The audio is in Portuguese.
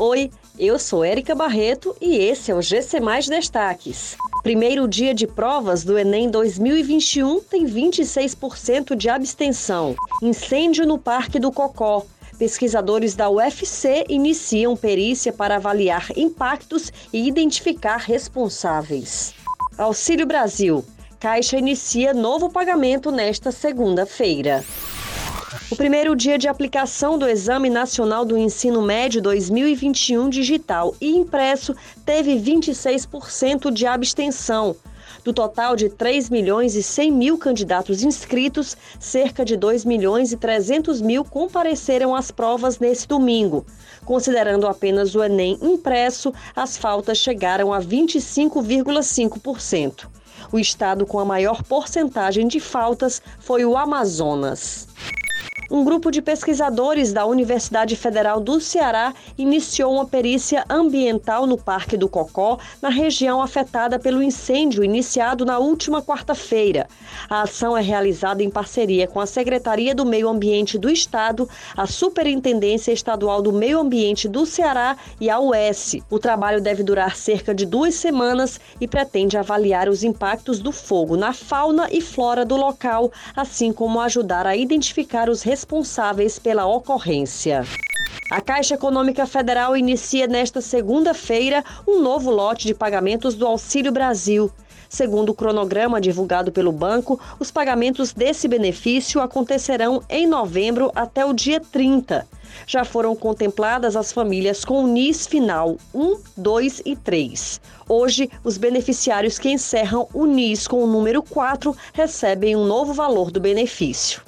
Oi, eu sou Érica Barreto e esse é o GC Mais Destaques. Primeiro dia de provas do Enem 2021 tem 26% de abstenção. Incêndio no Parque do Cocó. Pesquisadores da UFC iniciam perícia para avaliar impactos e identificar responsáveis. Auxílio Brasil. Caixa inicia novo pagamento nesta segunda-feira. O primeiro dia de aplicação do Exame Nacional do Ensino Médio 2021 digital e impresso teve 26% de abstenção. Do total de 3 milhões e 100 mil candidatos inscritos, cerca de 2 milhões e 300 mil compareceram às provas nesse domingo. Considerando apenas o Enem impresso, as faltas chegaram a 25,5%. O estado com a maior porcentagem de faltas foi o Amazonas um grupo de pesquisadores da Universidade Federal do Ceará iniciou uma perícia ambiental no Parque do Cocó, na região afetada pelo incêndio iniciado na última quarta-feira. A ação é realizada em parceria com a Secretaria do Meio Ambiente do Estado, a Superintendência Estadual do Meio Ambiente do Ceará e a UES. O trabalho deve durar cerca de duas semanas e pretende avaliar os impactos do fogo na fauna e flora do local, assim como ajudar a identificar os responsáveis pela ocorrência. A Caixa Econômica Federal inicia nesta segunda-feira um novo lote de pagamentos do Auxílio Brasil. Segundo o cronograma divulgado pelo banco, os pagamentos desse benefício acontecerão em novembro até o dia 30. Já foram contempladas as famílias com NIS final 1, 2 e 3. Hoje, os beneficiários que encerram o NIS com o número 4 recebem um novo valor do benefício.